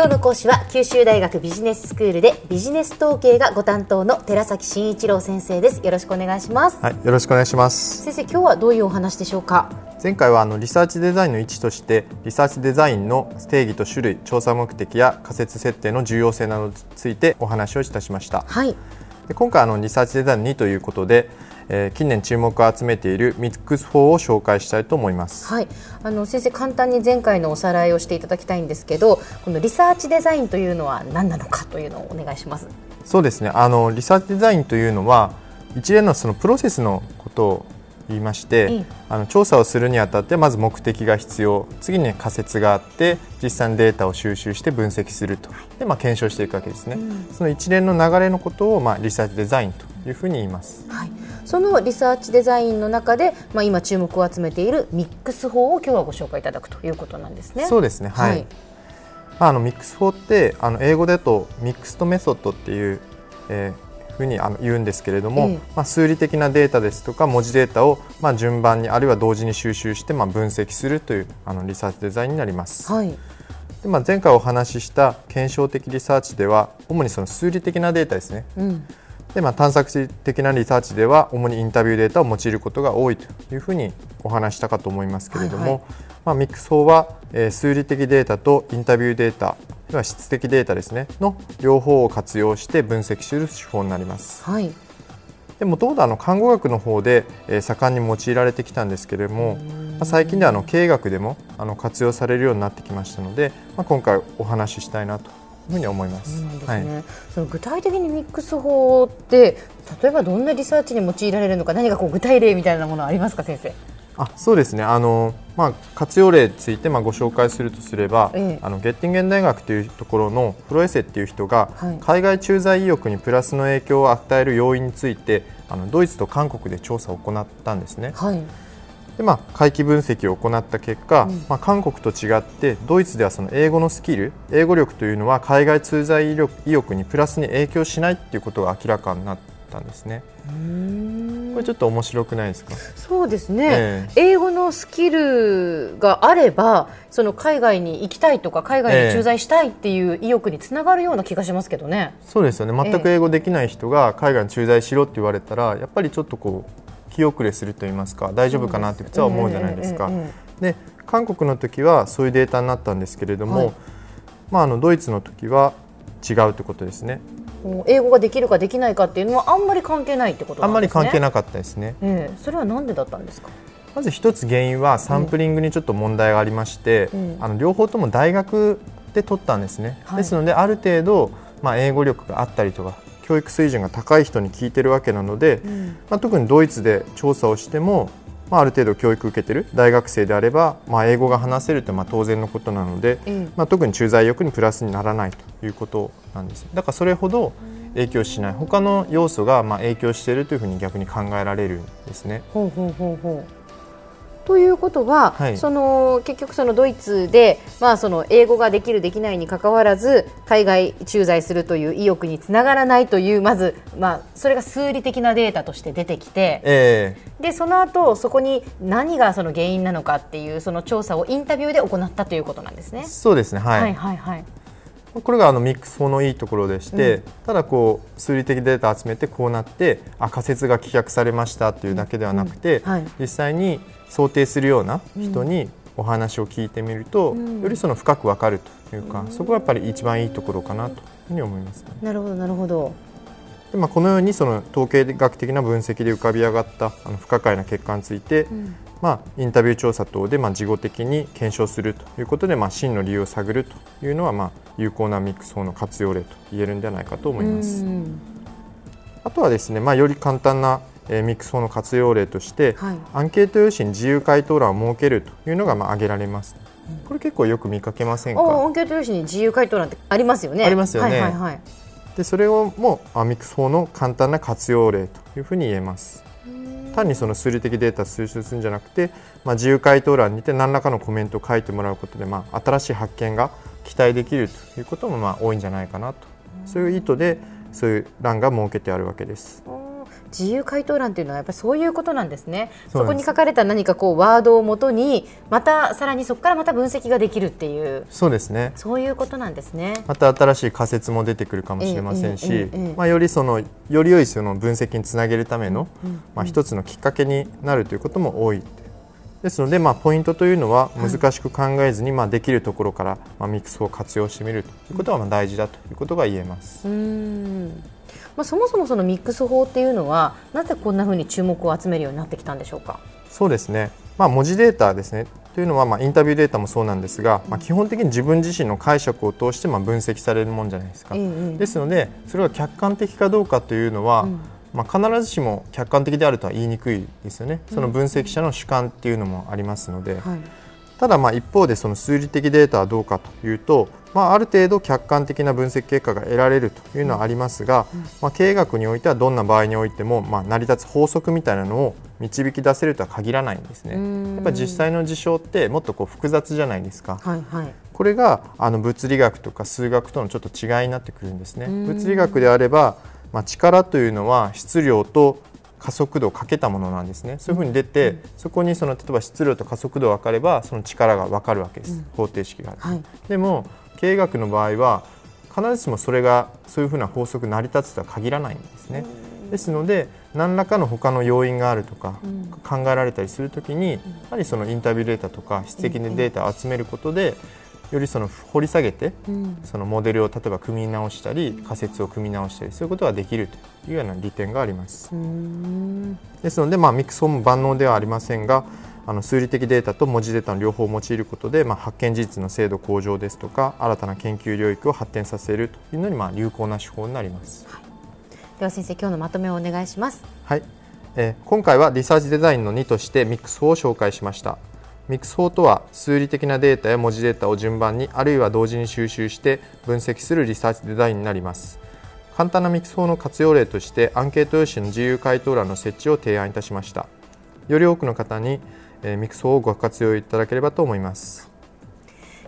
今日の講師は九州大学ビジネススクールでビジネス統計がご担当の寺崎真一郎先生です。よろしくお願いします。はいよろしくお願いします。先生今日はどういうお話でしょうか？前回はあのリサーチデザインの位置としてリサーチデザインの定義と種類調査目的や仮説設定の重要性などについてお話をいたしました。はい。で今回あのリサーチデザイン2ということでえー、近年注目を集めているミックス法を紹介したいと思います。はい、あの先生簡単に前回のおさらいをしていただきたいんですけど、このリサーチデザインというのは何なのかというのをお願いします。そうですね。あのリサーチデザインというのは一連のそのプロセスのことを言いまして、あの調査をするにあたってまず目的が必要。次に仮説があって実際にデータを収集して分析すると。で、まあ、検証していくわけですね、うん、その一連の流れのことを、まあ、リサーチデザインというふうに言います、はい、そのリサーチデザインの中で、まあ、今注目を集めているミックス法を今日はご紹介いただくということなんですね。そうですね。はい、はい、まあ、あのミックス法ってあの英語だと mixed method っていう、えーふうにあの言うんですけれども、えまあ、数理的なデータですとか文字データをまあ順番にあるいは同時に収集してまあ分析するというあのリサーチデザインになります。はい。でまあ、前回お話しした検証的リサーチでは主にその数理的なデータですね、うん、で、まあ、探索的なリサーチでは主にインタビューデータを用いることが多いというふうにお話したかと思いますけれども、はいはい、まあ、ミックス法は、えー、数理的データとインタビューデータは質的データですねの両方を活用して分析する手法になります。はいでもともとあの看護学の方で、えー、盛んに用いられてきたんですけれども、まあ、最近ではあの経営学でもあの活用されるようになってきましたので、まあ、今回お話ししたいなとふうに思います。そ、ねはい、その具体的にミックス法って例えばどんなリサーチに用いられるのか何かこう具体例みたいなものありますか先生？あそうですね。あの、まあ、活用例についてまあご紹介するとすれば、ええ、あのゲッティンゲン大学というところのプロエセっていう人が、はい、海外駐在意欲にプラスの影響を与える要因についてあのドイツと韓国で調査を行ったんですね。はい。でまあ、回帰分析を行った結果、うん、まあ、韓国と違ってドイツではその英語のスキル英語力というのは海外通在意欲にプラスに影響しないということが明らかになったんですね。これちょっと面白くないですか？そうですね、えー、英語のスキルがあればその海外に行きたいとか海外に駐在したいっていう意欲につながるような気がしますけどね、えー、そうですよね。全く英語できない人が海外に駐在しろって言われたらやっぱりちょっとこう気遅れすると言いますか大丈夫かなって普通は思うじゃないですか。で韓国の時はそういうデータになったんですけれども、はい、まあ、あのドイツの時は違うということですね。英語ができるかできないかっていうのはあんまり関係ないってこと、ね、あんまり関係なかったですね。えー、それはなんでだったんですか？まず一つ原因はサンプリングにちょっと問題がありまして、うん、あの両方とも大学で取ったんですね。はい、ですのである程度まあ英語力があったりとか教育水準が高い人に聞いてるわけなので、うん、まあ、特にドイツで調査をしても、まあ、ある程度教育受けてる大学生であれば、まあ、英語が話せるってまあ当然のことなので、うん、まあ、特に駐在欲にプラスにならないということなんです。だからそれほど影響しない。他の要素がまあ影響しているというふうに逆に考えられるんですね。ほうほうほうほうということは、はい、その結局そのドイツで、まあ、その英語ができるできないにかかわらず海外駐在するという意欲につながらないというまず、まあ、それが数理的なデータとして出てきて、えー、でその後そこに何がその原因なのかっていうその調査をインタビューで行ったということなんですね。そうですね。はい、はいはいはいこれがあのミックス法のいいところでして、うん、ただこう数理的データを集めてこうなってあ仮説が棄却されましたというだけではなくて、うん。はい、実際に想定するような人にお話を聞いてみると、よりその深くわかるというか、そこがやっぱり一番いいところかなというふうに思います、ね、なるほどなるほど。でまあ、このようにその統計学的な分析で浮かび上がったあの不可解な結果について、うん、まあ、インタビュー調査等でまあ事後的に検証するということで、まあ、真の理由を探るというのは、まあ、有効なミックス法の活用例と言えるんではないかと思います。あとはですね、まあ、より簡単なえミックス法の活用例として、はい、アンケート用紙に自由回答欄を設けるというのがまあ挙げられます。これ結構よく見かけませんか？アンケート用紙に自由回答欄ってありますよね。ありますよね。はいはいはい、でそれをもアミックス法の簡単な活用例というふうに言えます。単にその数理的データを推出するんじゃなくて、まあ、自由回答欄にて何らかのコメントを書いてもらうことで、まあ、新しい発見が期待できるということもまあ多いんじゃないかなと。そういう意図でそういう欄が設けてあるわけです。自由回答欄というのはやっぱりそういうことなんですね。そこに書かれた何かこうワードをもとにまたさらにそこからまた分析ができるっていう。そうですね。そういうことなんですね。また新しい仮説も出てくるかもしれませんし、まあ、よりそのより良いその分析につなげるための、まあ、一つのきっかけになるということも多いですので、まあ、ポイントというのは難しく考えずに、まあ、できるところから、まあ、ミックスを活用してみるということはまあ大事だということが言えます。うん。まあ、そもそもそのミックス法っていうのはなぜこんなふうに注目を集めるようになってきたんでしょうか？そうですね、まあ、文字データですね。というのは、まあ、インタビューデータもそうなんですが、まあ、基本的に自分自身の解釈を通してまあ分析されるもんじゃないですか。ですのでそれが客観的かどうかというのは、うんまあ、必ずしも客観的であるとは言いにくいですよね、その分析者の主観っていうのもありますので、はい、ただまあ一方でその数字的データはどうかというと、まあ、ある程度客観的な分析結果が得られるというのはありますが、まあ、経営学においてはどんな場合においても、まあ、成り立つ法則みたいなのを導き出せるとは限らないんですね。やっぱり実際の事象ってもっとこう複雑じゃないですか。はいはい、これがあの物理学とか数学とのちょっと違いになってくるんですね。物理学であればまあ、力というのは質量と加速度をかけたものなんですね。そういうふうに出て、うん、そこにその例えば質量と加速度が分かればその力が分かるわけです、うん、方程式がある、はい、でも経営学の場合は必ずしもそれがそういうふうな法則成り立つとは限らないんですね。ですので何らかの他の要因があるとか考えられたりするときにやはりそのインタビューデータとか質的なデータを集めることでよりその掘り下げて、うん、そのモデルを例えば組み直したり仮説を組み直したりそういうことができるというような利点があります。ですので、まあ、ミックスホーム万能ではありませんがあの数理的データと文字データの両方を用いることで、まあ、発見事実の精度向上ですとか新たな研究領域を発展させるというのに、まあ、有効な手法になります、はい、では先生今日のまとめをお願いします。はい、えー、今回はリサーチデザインの2としてミックス法を紹介しました。ミックス法とは数理的なデータや文字データを順番にあるいは同時に収集して分析するリサーチデザインになります。簡単なミックス法の活用例としてアンケート用紙の自由回答欄の設置を提案いたしました。より多くの方にミックス法をご活用いただければと思います。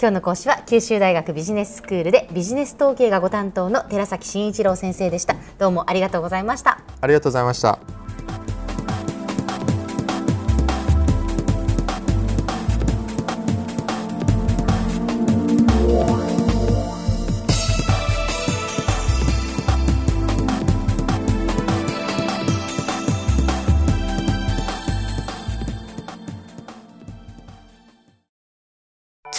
今日の講師は九州大学ビジネススクールでビジネス統計がご担当の寺崎真一郎先生でした。どうもありがとうございました。ありがとうございました